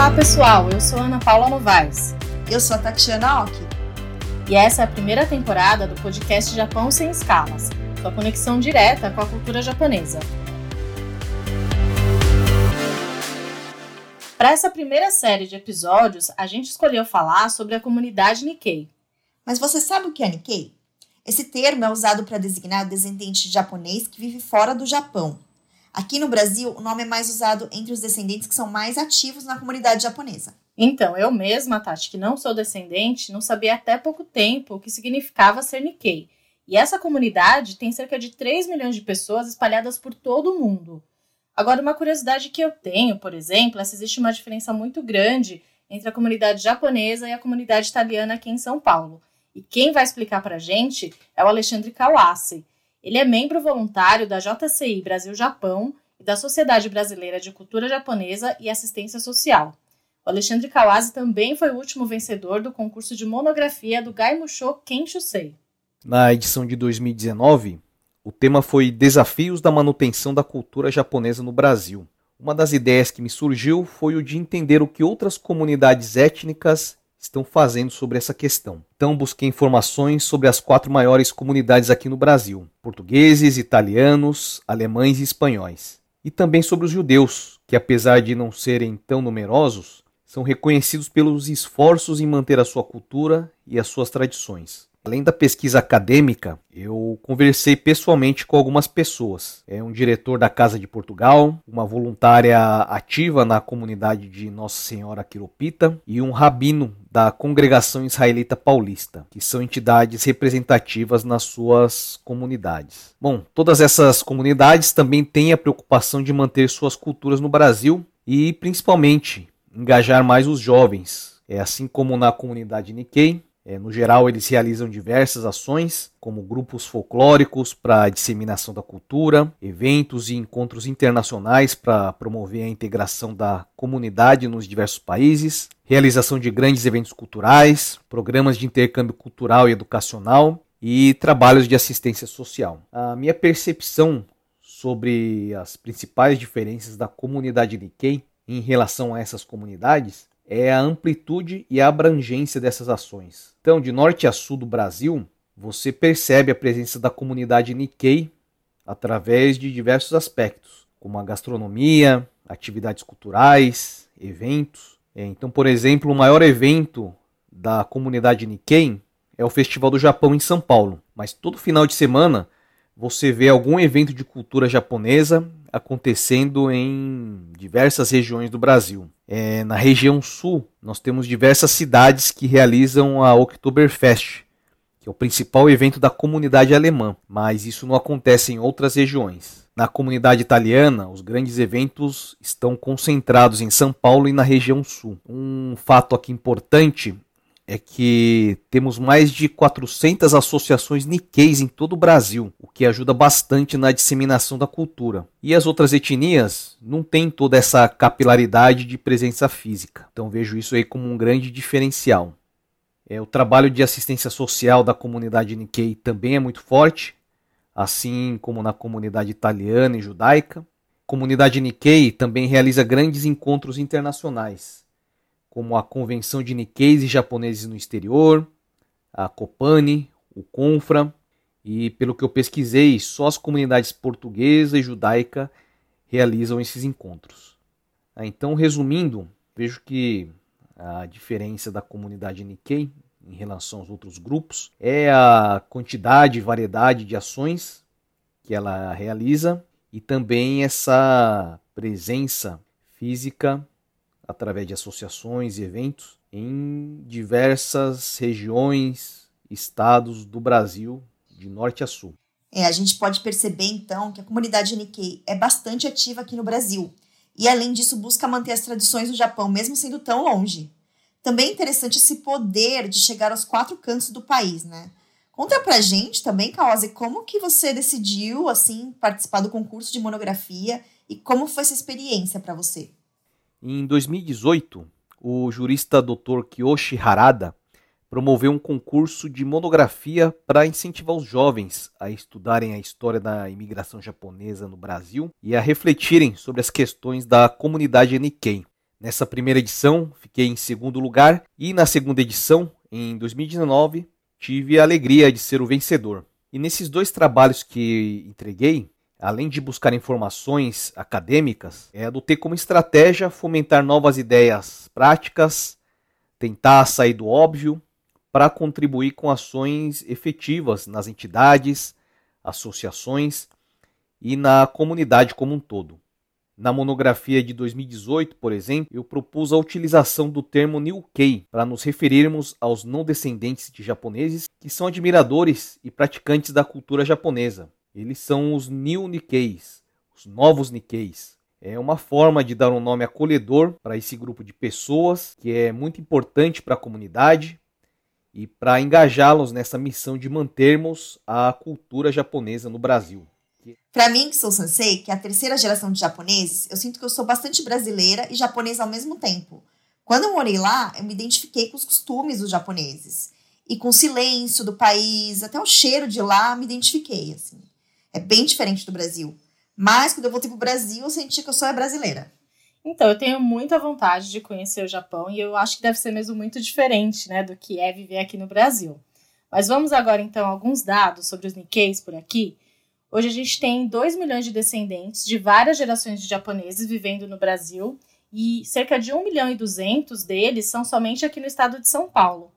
Olá pessoal, eu sou Ana Paula Novaes. Eu sou a Tatiana Oki. E essa é a primeira temporada do podcast Japão Sem Escalas, sua conexão direta com a cultura japonesa. Para essa primeira série de episódios, a gente escolheu falar sobre a comunidade Nikkei. Mas você sabe o que é Nikkei? Esse termo é usado para designar o descendente japonês que vive fora do Japão. Aqui no Brasil, o nome é mais usado entre os descendentes que são mais ativos na comunidade japonesa. Então, eu mesma, Tati, que não sou descendente, não sabia até pouco tempo o que significava ser Nikkei. E essa comunidade tem cerca de 3 milhões de pessoas espalhadas por todo o mundo. Agora, uma curiosidade que eu tenho, por exemplo, é se existe uma diferença muito grande entre a comunidade japonesa e a comunidade italiana aqui em São Paulo. E quem vai explicar para a gente é o Alexandre Kawase. Ele é membro voluntário da JCI Brasil-Japão e da Sociedade Brasileira de Cultura Japonesa e Assistência Social. O Alexandre Kawase também foi o último vencedor do concurso de monografia do Gaimusho Kenshusei. Na edição de 2019, o tema foi Desafios da manutenção da cultura japonesa no Brasil. Uma das ideias que me surgiu foi o de entender o que outras comunidades étnicas estão fazendo sobre essa questão. Então busquei informações sobre as quatro maiores comunidades aqui no Brasil: portugueses, italianos, alemães e espanhóis. E também sobre os judeus, que apesar de não serem tão numerosos, são reconhecidos pelos esforços em manter a sua cultura e as suas tradições. Além da pesquisa acadêmica, eu conversei pessoalmente com algumas pessoas. É um diretor da Casa de Portugal, uma voluntária ativa na comunidade de Nossa Senhora Quiropita e um rabino da Congregação Israelita Paulista, que são entidades representativas nas suas comunidades. Bom, todas essas comunidades também têm a preocupação de manter suas culturas no Brasil e principalmente engajar mais os jovens. É assim como na comunidade Nikkei, é, no geral, eles realizam diversas ações, como grupos folclóricos para a disseminação da cultura, eventos e encontros internacionais para promover a integração da comunidade nos diversos países, realização de grandes eventos culturais, programas de intercâmbio cultural e educacional e trabalhos de assistência social. A minha percepção sobre as principais diferenças da comunidade Nikkei em relação a essas comunidades é a amplitude e a abrangência dessas ações. Então, de norte a sul do Brasil, você percebe a presença da comunidade Nikkei através de diversos aspectos, como a gastronomia, atividades culturais, eventos. É, então, por exemplo, o maior evento da comunidade Nikkei é o Festival do Japão em São Paulo, mas todo final de semana você vê algum evento de cultura japonesa acontecendo em diversas regiões do Brasil. É, na região sul, nós temos diversas cidades que realizam a Oktoberfest, que é o principal evento da comunidade alemã, mas isso não acontece em outras regiões. Na comunidade italiana, os grandes eventos estão concentrados em São Paulo e na região sul. Um fato aqui importante é que temos mais de 400 associações Nikkeis em todo o Brasil, o que ajuda bastante na disseminação da cultura. E as outras etnias não têm toda essa capilaridade de presença física. Então vejo isso aí como um grande diferencial. É, o trabalho de assistência social da comunidade Nikkei também é muito forte, assim como na comunidade italiana e judaica. A comunidade Nikkei também realiza grandes encontros internacionais como a Convenção de Nikkeis e Japoneses no Exterior, a Copane, o Confra, e pelo que eu pesquisei, só as comunidades portuguesa e judaica realizam esses encontros. Ah, então, resumindo, vejo que a diferença da comunidade Nikkei em relação aos outros grupos é a quantidade e variedade de ações que ela realiza e também essa presença física através de associações e eventos em diversas regiões, estados do Brasil, de norte a sul. É, a gente pode perceber então que a comunidade Nikkei é bastante ativa aqui no Brasil e, além disso, busca manter as tradições do Japão, mesmo sendo tão longe. Também é interessante esse poder de chegar aos quatro cantos do país, né? Conta pra gente também, Kaose, como que você decidiu, assim, participar do concurso de monografia e como foi essa experiência para você? Em 2018, o jurista Dr. Kiyoshi Harada promoveu um concurso de monografia para incentivar os jovens a estudarem a história da imigração japonesa no Brasil e a refletirem sobre as questões da comunidade Nikkei. Nessa primeira edição, fiquei em segundo lugar e na segunda edição, em 2019, tive a alegria de ser o vencedor. E nesses dois trabalhos que entreguei, além de buscar informações acadêmicas, é adotei como estratégia fomentar novas ideias práticas, tentar sair do óbvio para contribuir com ações efetivas nas entidades, associações e na comunidade como um todo. Na monografia de 2018, por exemplo, eu propus a utilização do termo Nikkei para nos referirmos aos não descendentes de japoneses que são admiradores e praticantes da cultura japonesa. Eles são os New Nikkeis, os novos Nikkeis. É uma forma de dar um nome acolhedor para esse grupo de pessoas que é muito importante para a comunidade e para engajá-los nessa missão de mantermos a cultura japonesa no Brasil. Para mim, que sou sensei, que é a terceira geração de japoneses, eu sinto que eu sou bastante brasileira e japonesa ao mesmo tempo. Quando eu morei lá, eu me identifiquei com os costumes dos japoneses. E com o silêncio do país, até o cheiro de lá, me identifiquei, assim. É bem diferente do Brasil. Mas quando eu voltei pro Brasil, eu senti que eu sou brasileira. Então, eu tenho muita vontade de conhecer o Japão e eu acho que deve ser mesmo muito diferente, né, do que é viver aqui no Brasil. Mas vamos agora então a alguns dados sobre os Nikkeis por aqui. Hoje a gente tem 2 milhões de descendentes de várias gerações de japoneses vivendo no Brasil e cerca de 1 milhão e 200 deles são somente aqui no estado de São Paulo.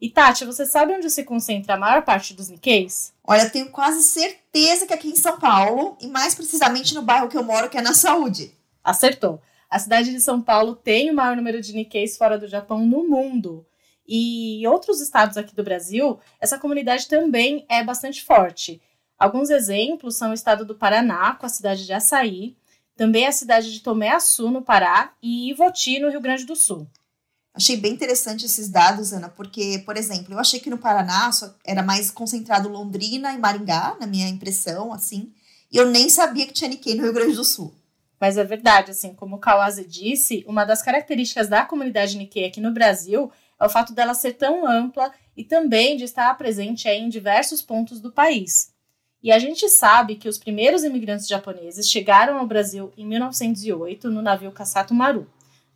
E Tati, você sabe onde se concentra a maior parte dos Nikkeis? Olha, tenho quase certeza que aqui em São Paulo, e mais precisamente no bairro que eu moro, que é na Saúde. Acertou. A cidade de São Paulo tem o maior número de Nikkeis fora do Japão no mundo. E em outros estados aqui do Brasil, essa comunidade também é bastante forte. Alguns exemplos são o estado do Paraná, com a cidade de Açaí, também a cidade de Tomé Açu, no Pará, e Ivoti, no Rio Grande do Sul. Achei bem interessante esses dados, Ana, porque, por exemplo, eu achei que no Paraná era mais concentrado Londrina e Maringá, na minha impressão, assim, e eu nem sabia que tinha Nikkei no Rio Grande do Sul. Mas é verdade, assim, como o Kawase disse, uma das características da comunidade Nikkei aqui no Brasil é o fato dela ser tão ampla e também de estar presente em diversos pontos do país. E a gente sabe que os primeiros imigrantes japoneses chegaram ao Brasil em 1908 no navio Kasato Maru.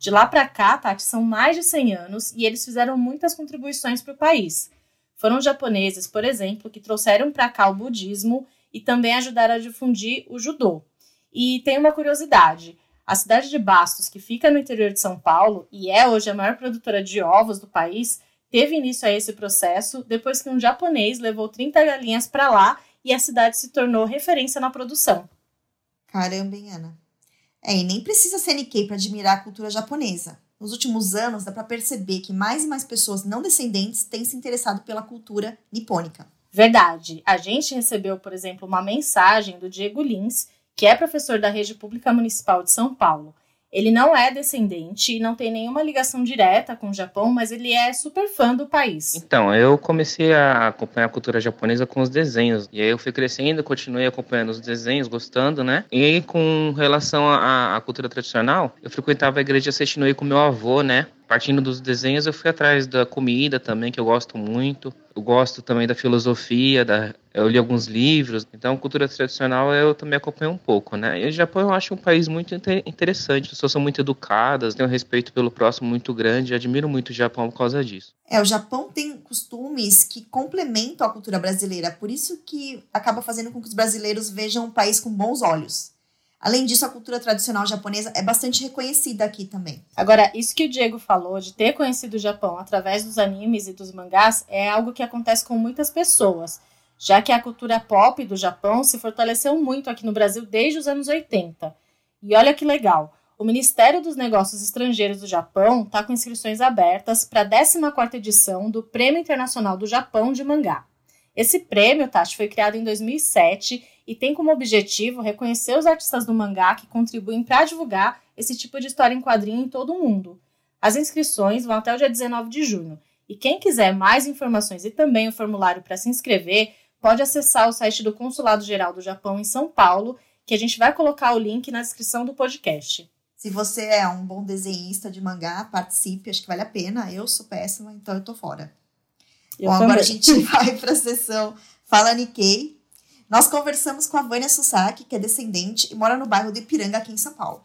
De lá para cá, Tati, são mais de 100 anos e eles fizeram muitas contribuições para o país. Foram japoneses, por exemplo, que trouxeram para cá o budismo e também ajudaram a difundir o judô. E tem uma curiosidade: a cidade de Bastos, que fica no interior de São Paulo e é hoje a maior produtora de ovos do país, teve início a esse processo depois que um japonês levou 30 galinhas para lá e a cidade se tornou referência na produção. Caramba, hein, Ana? É, e nem precisa ser Nikkei para admirar a cultura japonesa. Nos últimos anos, dá para perceber que mais e mais pessoas não descendentes têm se interessado pela cultura nipônica. Verdade. A gente recebeu, por exemplo, uma mensagem do Diego Lins, que é professor da Rede Pública Municipal de São Paulo. Ele não é descendente não tem nenhuma ligação direta com o Japão, mas ele é super fã do país. Então, eu comecei a acompanhar a cultura japonesa com os desenhos. E aí eu fui crescendo, continuei acompanhando os desenhos, gostando, né? E aí, com relação à, cultura tradicional, eu frequentava a igreja Seshinoi com meu avô, né? Partindo dos desenhos, eu fui atrás da comida também, que eu gosto muito. Eu gosto também da filosofia, da, eu li alguns livros. Então, cultura tradicional eu também acompanho um pouco, né? E o Japão eu acho um país muito interessante. As pessoas são muito educadas, têm um respeito pelo próximo muito grande. admiro muito o Japão por causa disso. É, o Japão tem costumes que complementam a cultura brasileira. Por isso que acaba fazendo com que os brasileiros vejam o país com bons olhos. Além disso, a cultura tradicional japonesa é bastante reconhecida aqui também. Agora, isso que o Diego falou de ter conhecido o Japão através dos animes e dos mangás é algo que acontece com muitas pessoas, já que a cultura pop do Japão se fortaleceu muito aqui no Brasil desde os anos 80. E olha que legal, o Ministério dos Negócios Estrangeiros do Japão está com inscrições abertas para a 14ª edição do Prêmio Internacional do Japão de Mangá. Esse prêmio, Tati, foi criado em 2007 e tem como objetivo reconhecer os artistas do mangá que contribuem para divulgar esse tipo de história em quadrinho em todo o mundo. As inscrições vão até o dia 19 de junho. E quem quiser mais informações e também o formulário para se inscrever, pode acessar o site do Consulado Geral do Japão em São Paulo, que a gente vai colocar o link na descrição do podcast. Se você é um bom desenhista de mangá, participe, acho que vale a pena. Eu sou péssima, então eu tô fora. Eu Bom, também. agora a gente vai para a sessão Fala Nikkei. Nós conversamos com a Vânia Susaki, que é descendente e mora no bairro de Ipiranga, aqui em São Paulo.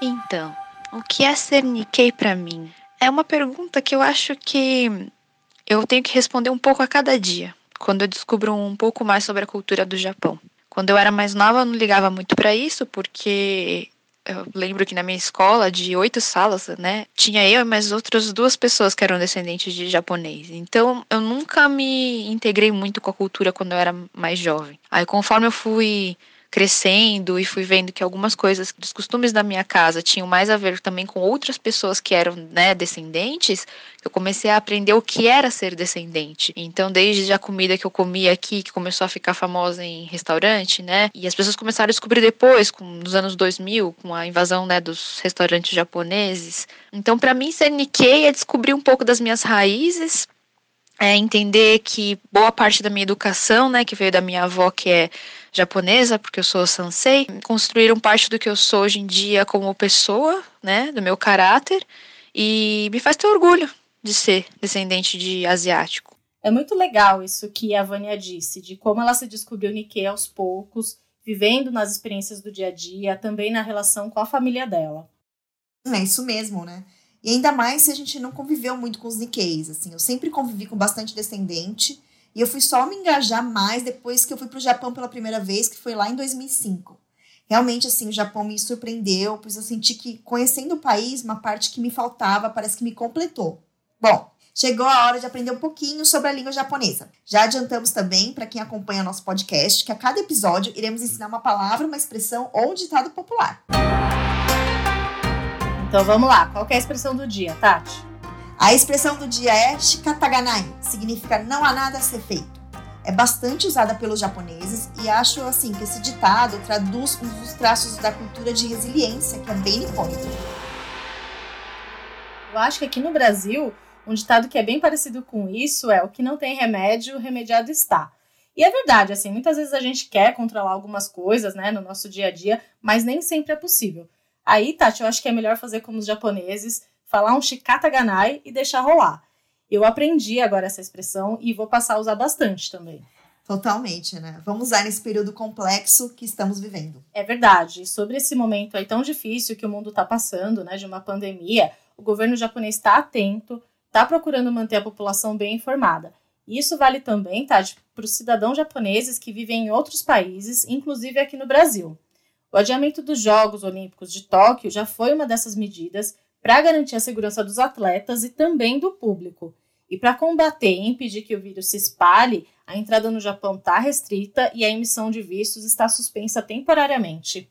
Então, o que é ser Nikkei para mim? É uma pergunta que eu acho que eu tenho que responder um pouco a cada dia, quando eu descubro um pouco mais sobre a cultura do Japão. Quando eu era mais nova, eu não ligava muito para isso, porque eu lembro que na minha escola, de oito salas, né, tinha eu e mais outras duas pessoas que eram descendentes de japonês. Então, eu nunca me integrei muito com a cultura quando eu era mais jovem. Aí, conforme eu fui crescendo e fui vendo que algumas coisas dos costumes da minha casa tinham mais a ver também com outras pessoas que eram né, descendentes, eu comecei a aprender o que era ser descendente. Então, desde a comida que eu comia aqui, que começou a ficar famosa em restaurante, né? E as pessoas começaram a descobrir depois, com, nos anos 2000, com a invasão né, dos restaurantes japoneses. Então, para mim, ser Nikkei é descobrir um pouco das minhas raízes, é entender que boa parte da minha educação, né, que veio da minha avó, que é japonesa, porque eu sou sansei, construíram parte do que eu sou hoje em dia como pessoa, né, do meu caráter, e me faz ter orgulho de ser descendente de asiático. É muito legal isso que a Vânia disse, de como ela se descobriu Nikkei aos poucos, vivendo nas experiências do dia a dia, também na relação com a família dela. É isso mesmo, né? E ainda mais se a gente não conviveu muito com os Nikkeis, assim. Eu sempre convivi com bastante descendente, e eu fui só me engajar mais depois que eu fui para o Japão pela primeira vez, que foi lá em 2005. Realmente, assim, o Japão me surpreendeu, pois eu senti que, conhecendo o país, uma parte que me faltava parece que me completou. Bom, chegou a hora de aprender um pouquinho sobre a língua japonesa. Já adiantamos também, para quem acompanha nosso podcast, que a cada episódio iremos ensinar uma palavra, uma expressão ou um ditado popular. Então vamos lá, qual é a expressão do dia, Tati? A expressão do dia é shikataganai, significa não há nada a ser feito. É bastante usada pelos japoneses e acho assim que esse ditado traduz um dos traços da cultura de resiliência que é bem nipônica. Eu acho que aqui no Brasil, um ditado que é bem parecido com isso é o que não tem remédio, remediado está. E é verdade, assim, muitas vezes a gente quer controlar algumas coisas, né, no nosso dia a dia, mas nem sempre é possível. Aí, Tati, eu acho que é melhor fazer como os japoneses, falar um shikata ganai e deixar rolar. Eu aprendi agora essa expressão e vou passar a usar bastante também. Totalmente, né? Vamos usar nesse período complexo que estamos vivendo. É verdade. E sobre esse momento aí tão difícil que o mundo está passando, né, de uma pandemia, o governo japonês está atento, está procurando manter a população bem informada. E isso vale também, tá, para os cidadãos japoneses que vivem em outros países, inclusive aqui no Brasil. O adiamento dos Jogos Olímpicos de Tóquio já foi uma dessas medidas para garantir a segurança dos atletas e também do público. E para combater e impedir que o vírus se espalhe, a entrada no Japão está restrita e a emissão de vistos está suspensa temporariamente.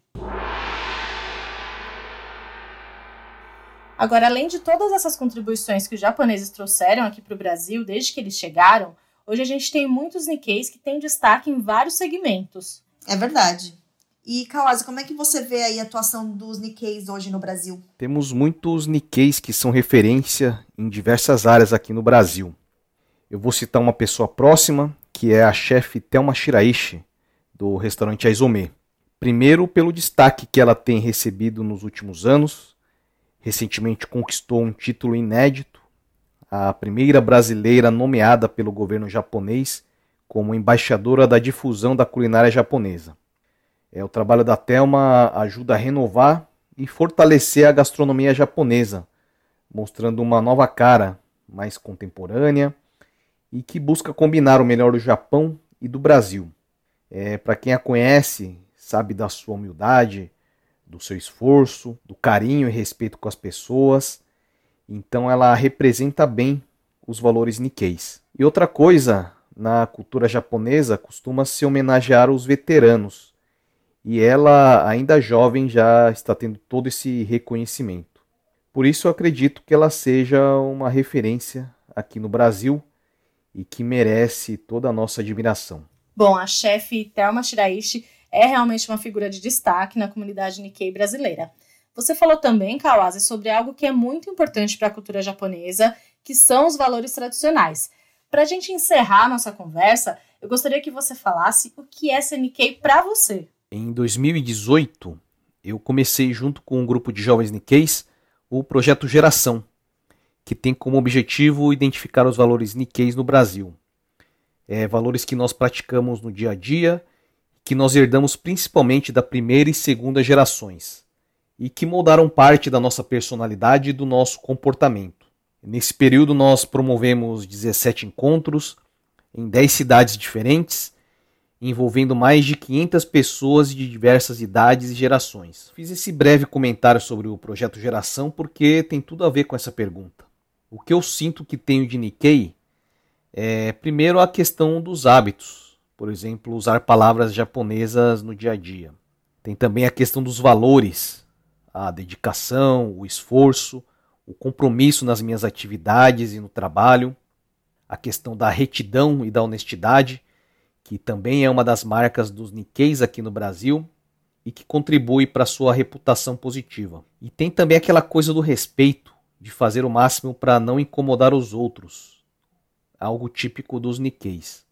Agora, além de todas essas contribuições que os japoneses trouxeram aqui para o Brasil desde que eles chegaram, hoje a gente tem muitos Nikkeis que têm destaque em vários segmentos. É verdade. E, Kawazi, como é que você vê aí a atuação dos Nikkeis hoje no Brasil? Temos muitos Nikkeis que são referência em diversas áreas aqui no Brasil. Eu vou citar uma pessoa próxima, que é a chefe Thelma Shiraishi, do restaurante Aizome. Primeiro, pelo destaque que ela tem recebido nos últimos anos. Recentemente conquistou um título inédito, a primeira brasileira nomeada pelo governo japonês como embaixadora da difusão da culinária japonesa. É, o trabalho da Thelma ajuda a renovar e fortalecer a gastronomia japonesa, mostrando uma nova cara mais contemporânea e que busca combinar o melhor do Japão e do Brasil. É, Para quem a conhece, sabe da sua humildade, do seu esforço, do carinho e respeito com as pessoas. Então ela representa bem os valores Nikkeis. E outra coisa, na cultura japonesa costuma se homenagear os veteranos e ela, ainda jovem, já está tendo todo esse reconhecimento. Por isso eu acredito que ela seja uma referência aqui no Brasil e que merece toda a nossa admiração. Bom, a chefe Thelma Shiraishi é realmente uma figura de destaque na comunidade Nikkei brasileira. Você falou também, Kawase, sobre algo que é muito importante para a cultura japonesa, que são os valores tradicionais. Para a gente encerrar nossa conversa, eu gostaria que você falasse o que é ser Nikkei para você. Em 2018, eu comecei junto com um grupo de jovens Nikkeis o projeto Geração, que tem como objetivo identificar os valores Nikkeis no Brasil. É, valores que nós praticamos no dia a dia, que nós herdamos principalmente da primeira e segunda gerações. e que moldaram parte da nossa personalidade e do nosso comportamento. Nesse período, nós promovemos 17 encontros em 10 cidades diferentes, envolvendo mais de 500 pessoas de diversas idades e gerações. Fiz esse breve comentário sobre o projeto Geração porque tem tudo a ver com essa pergunta. O que eu sinto que tenho de Nikkei é, primeiro, a questão dos hábitos, por exemplo, usar palavras japonesas no dia a dia. Tem também a questão dos valores, a dedicação, o esforço, o compromisso nas minhas atividades e no trabalho, a questão da retidão e da honestidade, que também é uma das marcas dos Nikkeis aqui no Brasil e que contribui para sua reputação positiva. E tem também aquela coisa do respeito, de fazer o máximo para não incomodar os outros, algo típico dos Nikkeis.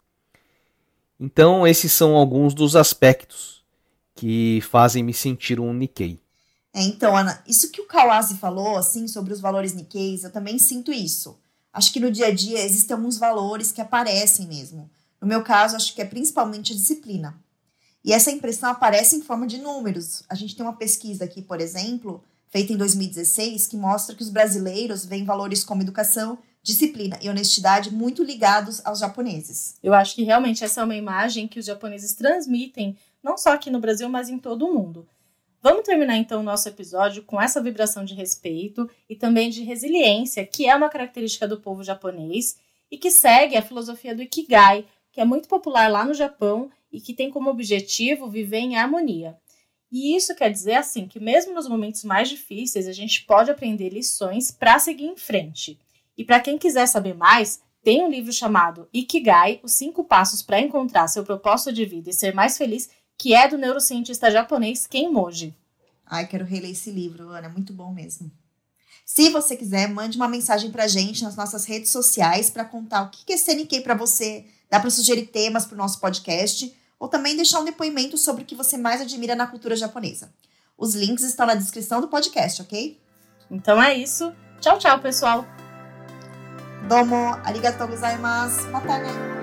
Então, esses são alguns dos aspectos que fazem me sentir um Nikkei. É, então, Ana, isso que o Kawazi falou, assim, sobre os valores Nikkeis, eu também sinto isso. Acho que no dia a dia existem alguns valores que aparecem mesmo. No meu caso, acho que é principalmente a disciplina. E essa impressão aparece em forma de números. A gente tem uma pesquisa aqui, por exemplo, feita em 2016, que mostra que os brasileiros veem valores como educação, disciplina e honestidade muito ligados aos japoneses. Eu acho que realmente essa é uma imagem que os japoneses transmitem, não só aqui no Brasil, mas em todo o mundo. Vamos terminar então o nosso episódio com essa vibração de respeito e também de resiliência, que é uma característica do povo japonês e que segue a filosofia do Ikigai, que é muito popular lá no Japão e que tem como objetivo viver em harmonia. E isso quer dizer assim que mesmo nos momentos mais difíceis a gente pode aprender lições para seguir em frente. E para quem quiser saber mais, tem um livro chamado Ikigai: Os cinco passos para encontrar seu propósito de vida e ser mais feliz que é do neurocientista japonês Ken Moji. Ai, quero reler esse livro, Ana, é muito bom mesmo. Se você quiser, mande uma mensagem pra gente nas nossas redes sociais para contar o que é CNK para você. Dá para sugerir temas para o nosso podcast ou também deixar um depoimento sobre o que você mais admira na cultura japonesa. Os links estão na descrição do podcast, ok? Então é isso. Tchau, tchau, pessoal. Domo, arigatou gozaimasu. Mata né?